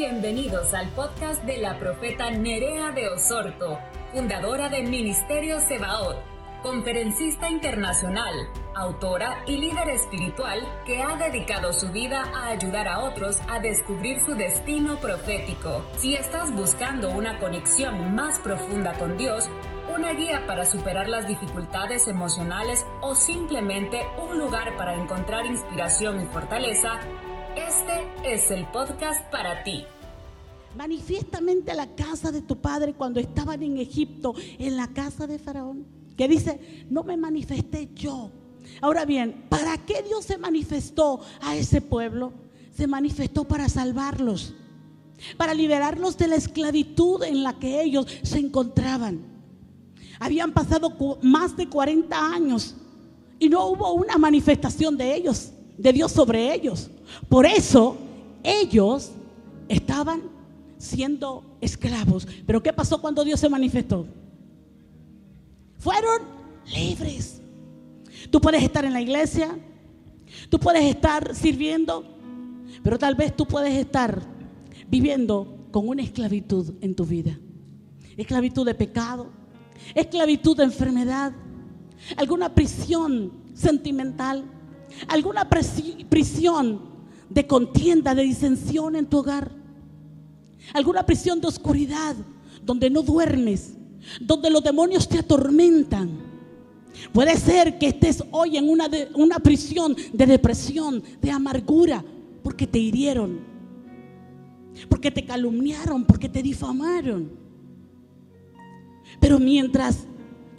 Bienvenidos al podcast de la profeta Nerea de Osorto, fundadora de Ministerio Sebaot, conferencista internacional, autora y líder espiritual que ha dedicado su vida a ayudar a otros a descubrir su destino profético. Si estás buscando una conexión más profunda con Dios, una guía para superar las dificultades emocionales o simplemente un lugar para encontrar inspiración y fortaleza, este es el podcast para ti. Manifiestamente la casa de tu padre cuando estaban en Egipto, en la casa de Faraón, que dice, no me manifesté yo. Ahora bien, ¿para qué Dios se manifestó a ese pueblo? Se manifestó para salvarlos, para liberarlos de la esclavitud en la que ellos se encontraban. Habían pasado más de 40 años y no hubo una manifestación de ellos, de Dios sobre ellos. Por eso ellos estaban siendo esclavos. Pero ¿qué pasó cuando Dios se manifestó? Fueron libres. Tú puedes estar en la iglesia, tú puedes estar sirviendo, pero tal vez tú puedes estar viviendo con una esclavitud en tu vida. Esclavitud de pecado, esclavitud de enfermedad, alguna prisión sentimental, alguna prisión de contienda, de disensión en tu hogar, alguna prisión de oscuridad donde no duermes, donde los demonios te atormentan. Puede ser que estés hoy en una, prisión de depresión, de amargura, porque te hirieron, porque te calumniaron, porque te difamaron. Pero mientras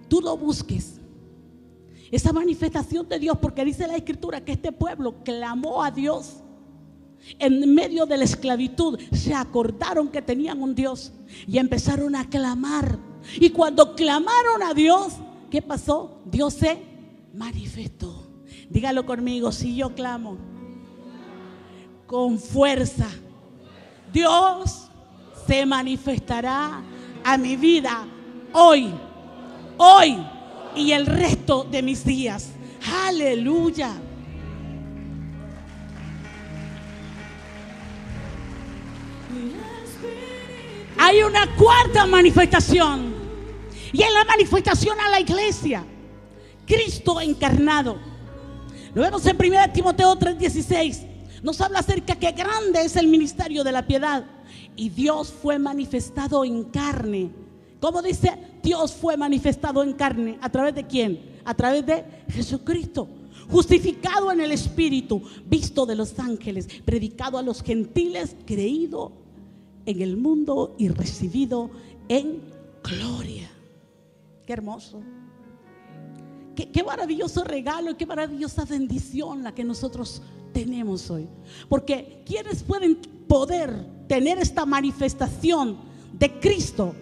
tú lo busques, esa manifestación de Dios, porque dice la escritura que este pueblo clamó a Dios en medio de la esclavitud, se acordaron que tenían un Dios y empezaron a clamar. Y cuando clamaron a Dios, ¿qué pasó? Dios se manifestó. Dígalo conmigo, si yo clamo con fuerza, Dios se manifestará a mi vida hoy, hoy y el resto de mis días. Aleluya. Hay una cuarta manifestación. Y es la manifestación a la iglesia. Cristo encarnado. Lo vemos en 1 Timoteo 3:16. Nos habla acerca que grande es el ministerio de la piedad. Y Dios fue manifestado en carne ¿Cómo dice? Dios fue manifestado en carne. ¿A través de quién? A través de Jesucristo. Justificado en el Espíritu, visto de los ángeles, predicado a los gentiles, creído en el mundo y recibido en gloria. Qué hermoso. Qué, qué maravilloso regalo qué maravillosa bendición la que nosotros tenemos hoy. Porque quienes pueden poder tener esta manifestación de Cristo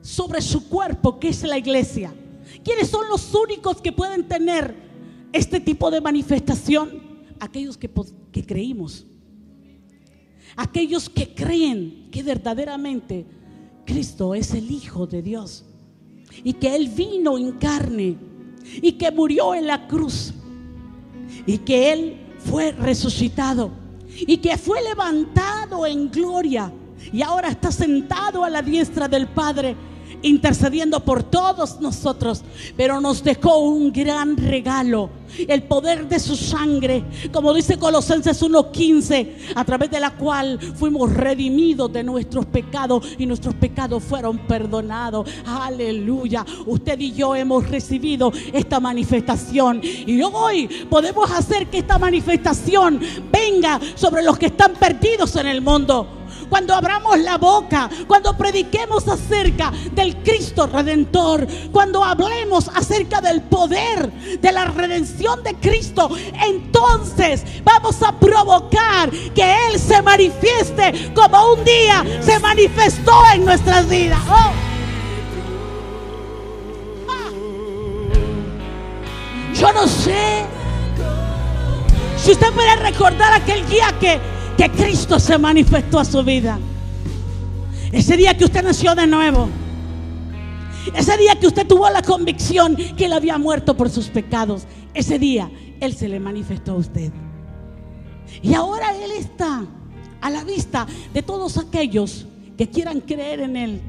sobre su cuerpo, que es la iglesia. ¿Quiénes son los únicos que pueden tener este tipo de manifestación? Aquellos que, que creímos. Aquellos que creen que verdaderamente Cristo es el Hijo de Dios. Y que Él vino en carne. Y que murió en la cruz. Y que Él fue resucitado. Y que fue levantado en gloria. Y ahora está sentado a la diestra del Padre intercediendo por todos nosotros, pero nos dejó un gran regalo, el poder de su sangre, como dice Colosenses 1:15, a través de la cual fuimos redimidos de nuestros pecados y nuestros pecados fueron perdonados. Aleluya. Usted y yo hemos recibido esta manifestación y hoy podemos hacer que esta manifestación venga sobre los que están perdidos en el mundo cuando abramos la boca, cuando prediquemos acerca del Cristo Redentor, cuando hablemos acerca del poder de la redención de Cristo, entonces vamos a provocar que Él se manifieste como un día se manifestó en nuestras vidas. Oh. Ah. Yo no sé si usted puede recordar aquel día que que Cristo se manifestó a su vida. Ese día que usted nació de nuevo. Ese día que usted tuvo la convicción que Él había muerto por sus pecados. Ese día Él se le manifestó a usted. Y ahora Él está a la vista de todos aquellos que quieran creer en Él,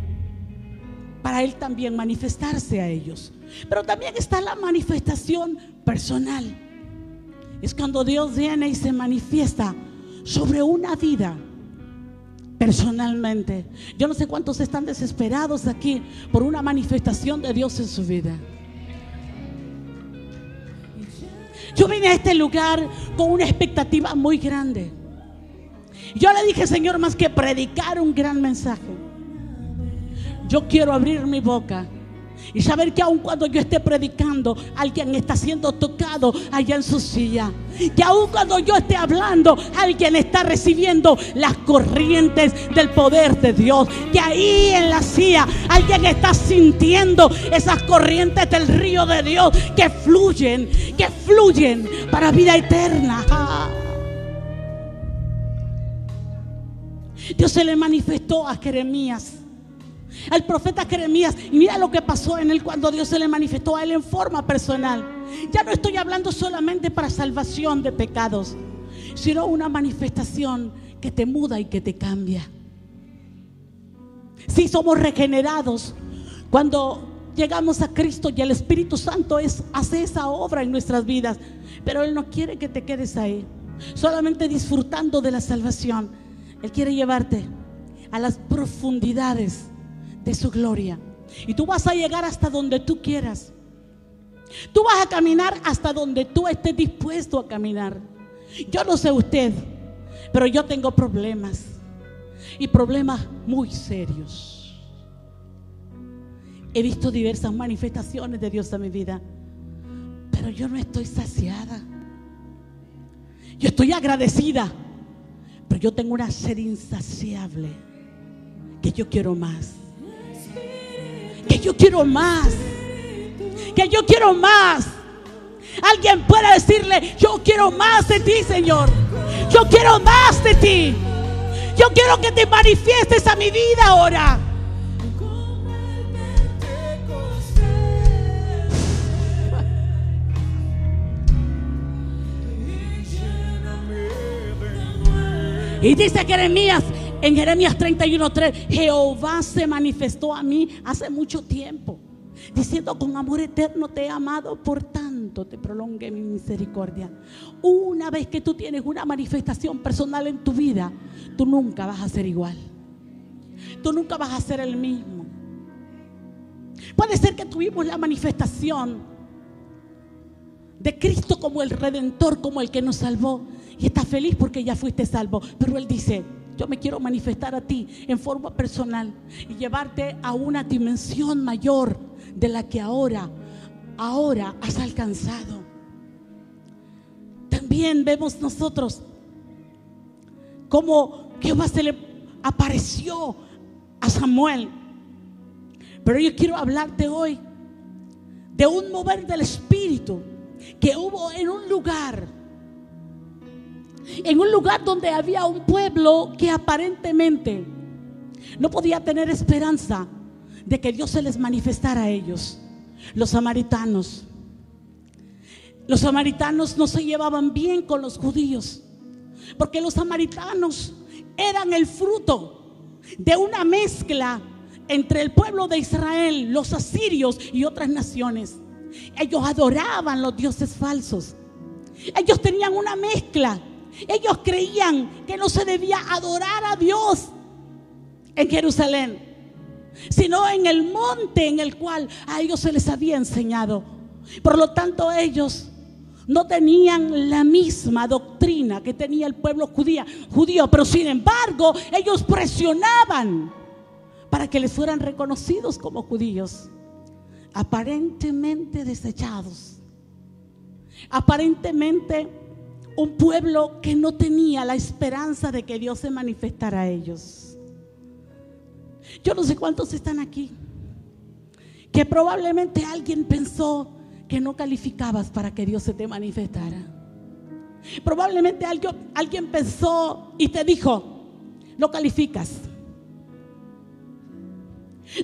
para Él también manifestarse a ellos. Pero también está la manifestación personal. Es cuando Dios viene y se manifiesta sobre una vida personalmente. Yo no sé cuántos están desesperados aquí por una manifestación de Dios en su vida. Yo vine a este lugar con una expectativa muy grande. Yo le dije, Señor, más que predicar un gran mensaje, yo quiero abrir mi boca y saber que aun cuando yo esté predicando, alguien está siendo tocado allá en su silla. Que aun cuando yo esté hablando, alguien está recibiendo las corrientes del poder de Dios. Que ahí en la silla alguien está sintiendo esas corrientes del río de Dios que fluyen, que fluyen para vida eterna. Dios se le manifestó a Jeremías al profeta Jeremías. Y mira lo que pasó en él cuando Dios se le manifestó a él en forma personal. Ya no estoy hablando solamente para salvación de pecados, sino una manifestación que te muda y que te cambia. Si somos regenerados cuando llegamos a Cristo y el Espíritu Santo es, hace esa obra en nuestras vidas, pero Él no quiere que te quedes ahí, solamente disfrutando de la salvación. Él quiere llevarte a las profundidades de su gloria. Y tú vas a llegar hasta donde tú quieras. Tú vas a caminar hasta donde tú estés dispuesto a caminar. Yo no sé usted, pero yo tengo problemas. Y problemas muy serios. He visto diversas manifestaciones de Dios en mi vida. Pero yo no estoy saciada. Yo estoy agradecida. Pero yo tengo una sed insaciable. Que yo quiero más yo quiero más, que yo quiero más. Alguien pueda decirle, yo quiero más de ti, Señor. Yo quiero más de ti. Yo quiero que te manifiestes a mi vida ahora. Y dice Jeremías, en Jeremías 31:3, Jehová se manifestó a mí hace mucho tiempo, diciendo, con amor eterno te he amado, por tanto te prolongue mi misericordia. Una vez que tú tienes una manifestación personal en tu vida, tú nunca vas a ser igual. Tú nunca vas a ser el mismo. Puede ser que tuvimos la manifestación de Cristo como el redentor, como el que nos salvó. Y estás feliz porque ya fuiste salvo. Pero Él dice, yo me quiero manifestar a ti en forma personal y llevarte a una dimensión mayor de la que ahora, ahora has alcanzado. También vemos nosotros cómo Jehová se le apareció a Samuel. Pero yo quiero hablarte hoy de un mover del Espíritu que hubo en un lugar en un lugar donde había un pueblo que aparentemente no podía tener esperanza de que Dios se les manifestara a ellos, los samaritanos. Los samaritanos no se llevaban bien con los judíos, porque los samaritanos eran el fruto de una mezcla entre el pueblo de Israel, los asirios y otras naciones. Ellos adoraban los dioses falsos. Ellos tenían una mezcla ellos creían que no se debía adorar a Dios en Jerusalén, sino en el monte en el cual a ellos se les había enseñado. Por lo tanto, ellos no tenían la misma doctrina que tenía el pueblo judía, judío, pero sin embargo, ellos presionaban para que les fueran reconocidos como judíos, aparentemente desechados, aparentemente un pueblo que no tenía la esperanza de que Dios se manifestara a ellos. Yo no sé cuántos están aquí, que probablemente alguien pensó que no calificabas para que Dios se te manifestara. Probablemente alguien, alguien pensó y te dijo, no calificas.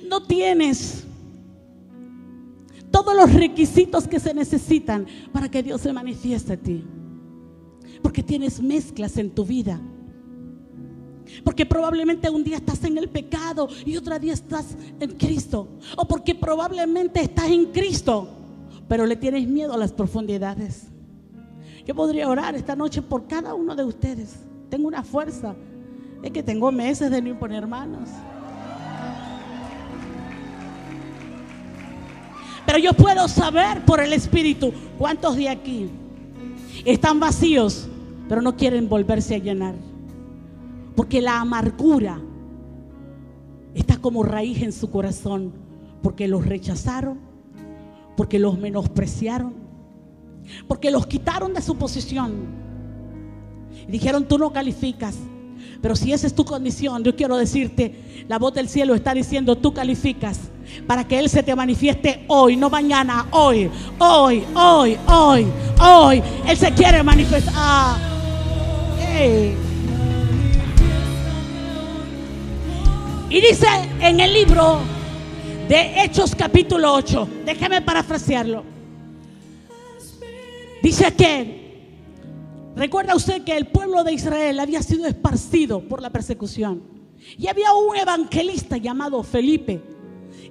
No tienes todos los requisitos que se necesitan para que Dios se manifieste a ti. Porque tienes mezclas en tu vida. Porque probablemente un día estás en el pecado y otro día estás en Cristo. O porque probablemente estás en Cristo, pero le tienes miedo a las profundidades. Yo podría orar esta noche por cada uno de ustedes. Tengo una fuerza. Es que tengo meses de no imponer manos. Pero yo puedo saber por el Espíritu cuántos de aquí están vacíos, pero no quieren volverse a llenar. Porque la amargura está como raíz en su corazón. Porque los rechazaron, porque los menospreciaron, porque los quitaron de su posición. Y dijeron, tú no calificas. Pero si esa es tu condición, yo quiero decirte, la voz del cielo está diciendo, tú calificas para que Él se te manifieste hoy, no mañana, hoy, hoy, hoy, hoy, hoy. Él se quiere manifestar. Y dice en el libro de Hechos capítulo 8, déjame parafrasearlo. Dice que Recuerda usted que el pueblo de Israel había sido esparcido por la persecución. Y había un evangelista llamado Felipe.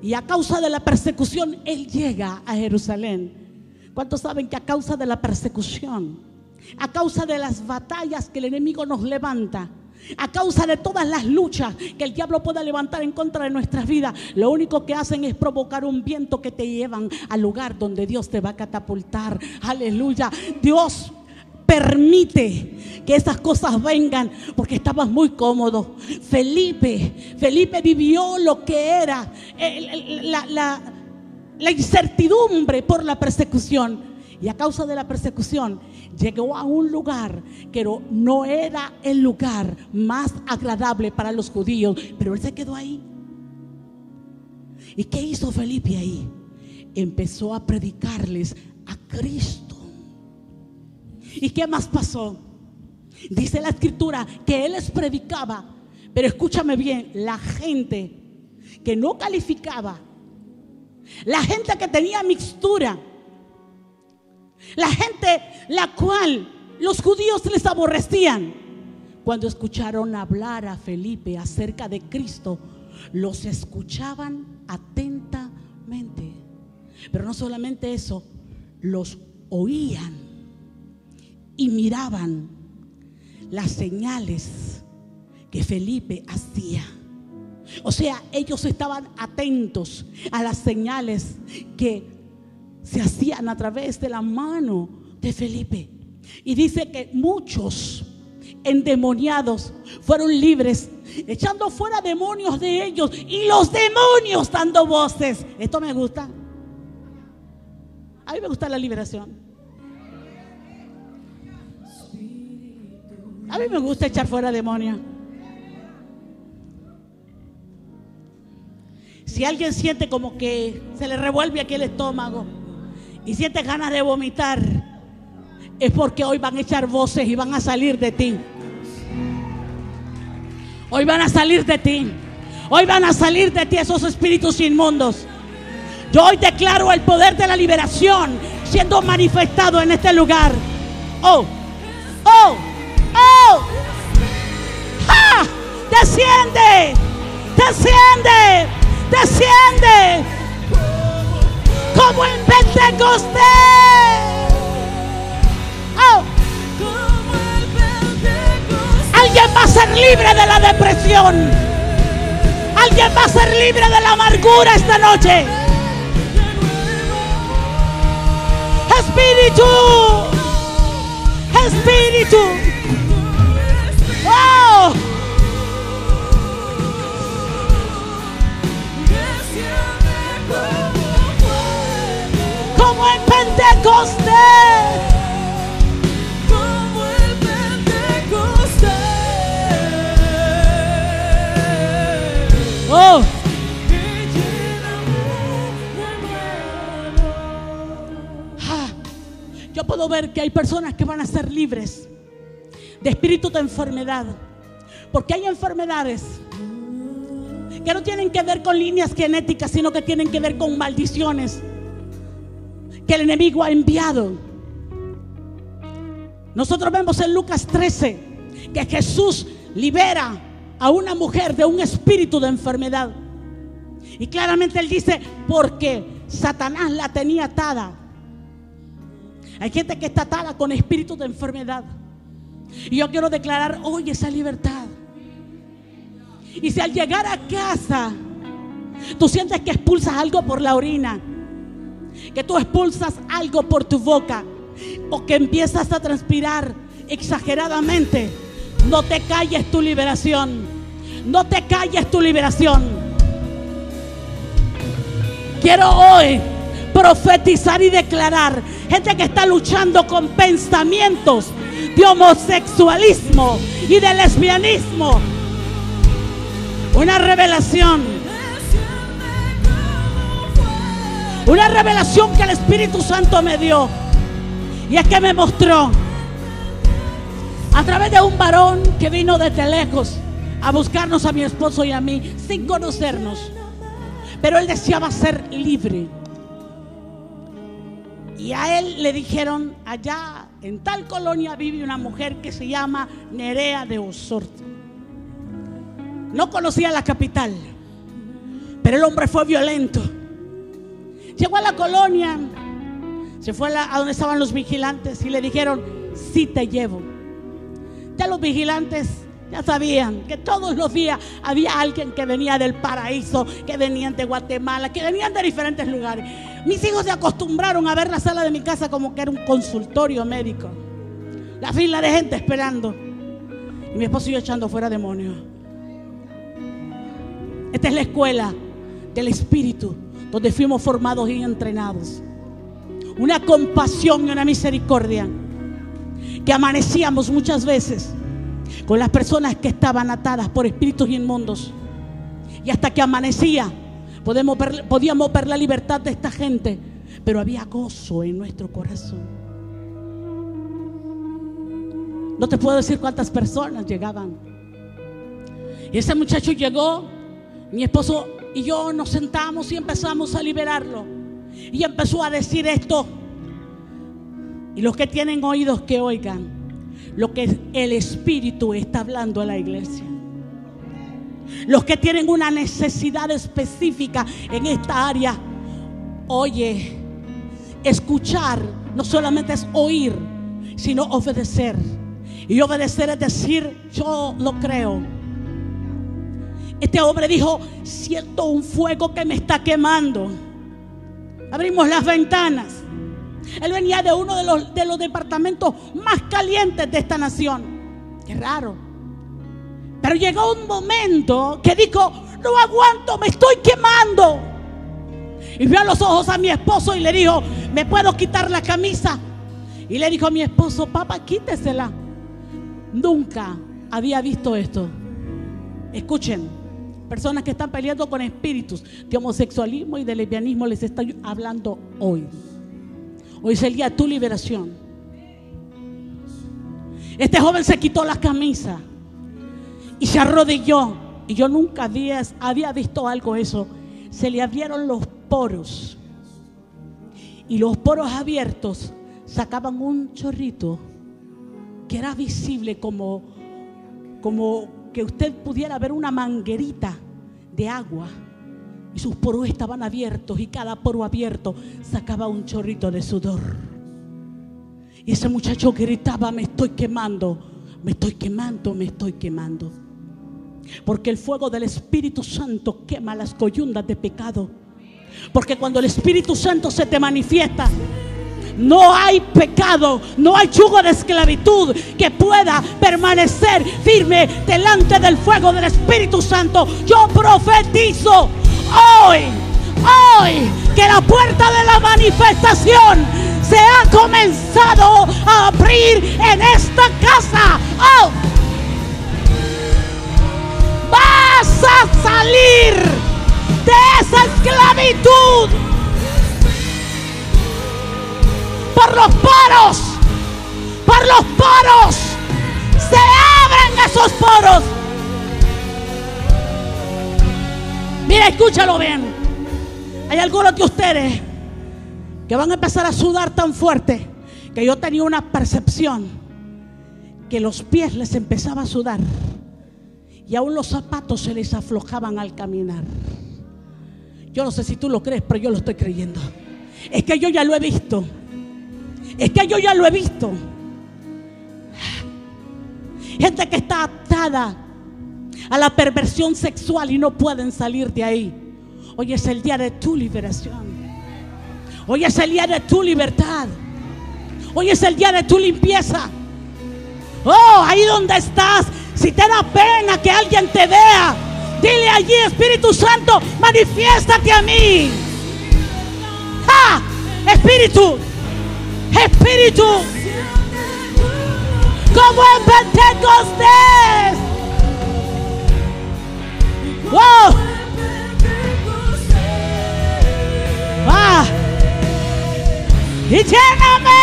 Y a causa de la persecución, él llega a Jerusalén. ¿Cuántos saben que a causa de la persecución, a causa de las batallas que el enemigo nos levanta, a causa de todas las luchas que el diablo pueda levantar en contra de nuestras vidas, lo único que hacen es provocar un viento que te llevan al lugar donde Dios te va a catapultar. Aleluya. Dios permite que esas cosas vengan porque estabas muy cómodo. Felipe, Felipe vivió lo que era la, incertidumbre por la persecución. Y a causa de la persecución llegó a un lugar que no era el lugar más agradable para los judíos, pero él se quedó ahí. ¿Y qué hizo Felipe ahí? Empezó a predicarles a Cristo. ¿Y qué más pasó? Dice la escritura que él les predicaba, pero escúchame bien, la gente que no calificaba, la gente que tenía mixtura, la gente la cual los judíos les aborrecían, cuando escucharon hablar a Felipe acerca de Cristo, los escuchaban atentamente. Pero no solamente eso, los oían y miraban las señales que Felipe hacía. O sea, ellos estaban atentos a las señales que se hacían a través de la mano de Felipe. Y dice que muchos endemoniados fueron libres, echando fuera demonios de ellos y los demonios dando voces. Esto me gusta. A mí me gusta la liberación. A mí me gusta echar fuera demonios. Si alguien siente como que se le revuelve aquí el estómago y siente ganas de vomitar, es porque hoy van a echar voces y van a salir de ti. Hoy van a salir de ti. Hoy van a salir de ti esos espíritus inmundos. Yo hoy declaro el poder de la liberación siendo manifestado en este lugar. Oh, oh. ¡Oh! ¡Desciende! ¡Desciende! ¡Desciende! ¡Oh! Alguien va a ser libre de la depresión. Alguien va a ser libre de la amargura esta noche. Espíritu. Espíritu. Pentecostés. Como en Pentecostés. Oh. Yo puedo ver que hay personas que van a ser libres de espíritu de enfermedad. Porque hay enfermedades que no tienen que ver con líneas genéticas, sino que tienen que ver con maldiciones que el enemigo ha enviado. Nosotros vemos en Lucas 13 que Jesús libera a una mujer de un espíritu de enfermedad. Y claramente él dice, porque Satanás la tenía atada. Hay gente que está atada con espíritus de enfermedad. Y yo quiero declarar hoy esa libertad. Y si al llegar a casa tú sientes que expulsas algo por la orina, que tú expulsas algo por tu boca, o que empiezas a transpirar exageradamente, no te calles tu liberación. No te calles tu liberación. Quiero hoy profetizar y declarar. Gente que está luchando con pensamientos de homosexualismo y de lesbianismo. Una revelación. Una revelación que el Espíritu Santo me dio. Y es que me mostró a través de un varón que vino desde lejos a buscarnos a mi esposo y a mí sin conocernos. Pero él deseaba ser libre. Y a él le dijeron, allá en tal colonia vive una mujer que se llama Nerea de Osorto. No conocía la capital, pero el hombre fue violento. Llegó a la colonia, se fue a, donde estaban los vigilantes y le dijeron, sí te llevo. Ya los vigilantes ya sabían que todos los días había alguien que venía del paraíso, que venían de Guatemala, que venían de diferentes lugares. Mis hijos se acostumbraron a ver la sala de mi casa como que era un consultorio médico. La fila de gente esperando. Y mi esposo y echando fuera demonios. Esta es la escuela del Espíritu, donde fuimos formados y entrenados. Una compasión y una misericordia que amanecíamos muchas veces con las personas que estaban atadas por espíritus inmundos. Y hasta que amanecía, podíamos ver la libertad de esta gente, pero había gozo en nuestro corazón. No te puedo decir cuántas personas llegaban. Y ese muchacho llegó, mi esposo y yo nos sentamos y empezamos a liberarlo. Y empezó a decir esto. Y los que tienen oídos que oigan lo que el Espíritu está hablando a la iglesia. Los que tienen una necesidad específica en esta área, oye, escuchar no solamente es oír, sino obedecer. Y obedecer es decir, yo lo creo. Este hombre dijo, siento un fuego que me está quemando. Abrimos las ventanas. Él venía de uno de los, de los departamentos más calientes de esta nación. Qué raro. Pero llegó un momento que dijo, no aguanto, me estoy quemando. Y vio a los ojos a mi esposo y le dijo, ¿me puedo quitar la camisa? Y le dijo a mi esposo, papá, quítesela. Nunca había visto esto. Escuchen, personas que están peleando con espíritus de homosexualismo y de lesbianismo, les estoy hablando hoy. Hoy es el día de tu liberación. Este joven se quitó la camisa y se arrodilló. Y yo nunca había, había visto algo eso. Se le abrieron los poros. Y los poros abiertos sacaban un chorrito que era visible como, como que usted pudiera ver una manguerita de agua y sus poros estaban abiertos y cada poro abierto sacaba un chorrito de sudor. Y ese muchacho gritaba, me estoy quemando, me estoy quemando, me estoy quemando. Porque el fuego del Espíritu Santo quema las coyundas de pecado. Porque cuando el Espíritu Santo se te manifiesta, no hay pecado, no hay yugo de esclavitud que pueda permanecer firme delante del fuego del Espíritu Santo. Yo profetizo hoy, hoy, que la puerta de la manifestación se ha comenzado a abrir en esta casa. Oh, vas a salir de esa esclavitud por los poros, por los poros. Se abren esos poros. Mira, escúchalo bien. Hay algunos de ustedes que van a empezar a sudar tan fuerte que yo tenía una percepción que los pies les empezaba a sudar y aún los zapatos se les aflojaban al caminar. Yo no sé si tú lo crees, pero yo lo estoy creyendo. Es que yo ya lo he visto. Es que yo ya lo he visto. Gente que está atada a la perversión sexual y no pueden salir de ahí. Hoy es el día de tu liberación. Hoy es el día de tu libertad. Hoy es el día de tu limpieza. Oh, ahí donde estás, si te da pena que alguien te vea, dile allí, Espíritu Santo, manifiéstate a mí. ¡Ah! Espíritu, Espíritu, como en Pentecostés. ¡Wow! ¡Ah! Y lléname,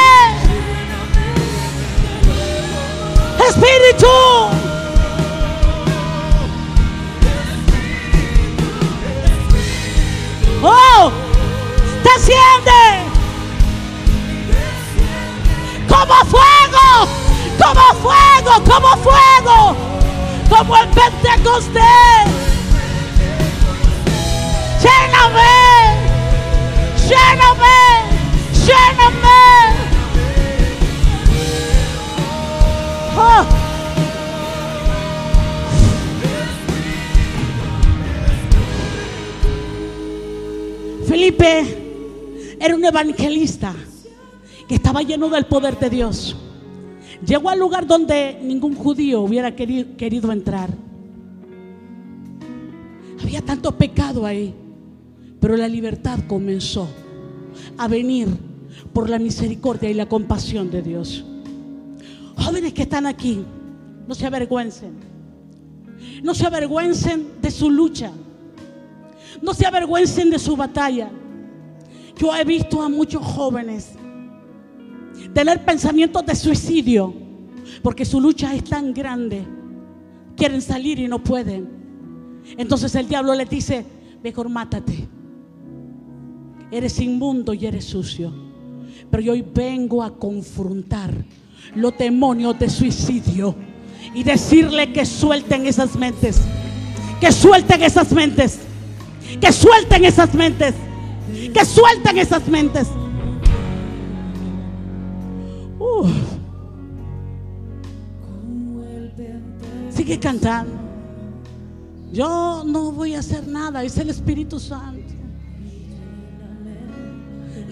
Espíritu. ¡Oh! ¡Desciende! Como fuego, como fuego, como fuego, como el Pentecostés. Lléname, lléname, lléname. Oh. Felipe era un evangelista que estaba lleno del poder de Dios. Llegó al lugar donde ningún judío hubiera querido, entrar. Había tanto pecado ahí, pero la libertad comenzó a venir por la misericordia y la compasión de Dios. Jóvenes que están aquí, no se avergüencen. No se avergüencen de su lucha. No se avergüencen de su batalla. Yo he visto a muchos jóvenes tener pensamientos de suicidio, porque su lucha es tan grande. Quieren salir y no pueden. Entonces el diablo les dice, mejor mátate. Eres inmundo y eres sucio. Pero yo hoy vengo a confrontar los demonios de suicidio y decirle que suelten esas mentes. Que suelten esas mentes. Que suelten esas mentes. Que suelten esas mentes. Uh. Sigue cantando. Yo no voy a hacer nada, es el Espíritu Santo.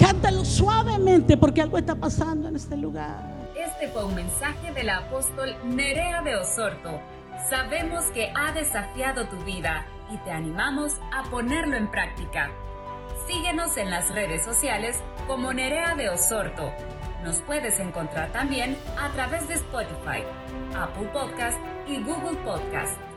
Cántalo suavemente porque algo está pasando en este lugar. Este fue un mensaje del apóstol Nerea de Osorto. Sabemos que ha desafiado tu vida y te animamos a ponerlo en práctica. Síguenos en las redes sociales como Nerea de Osorto. Nos puedes encontrar también a través de Spotify, Apple Podcast y Google Podcast.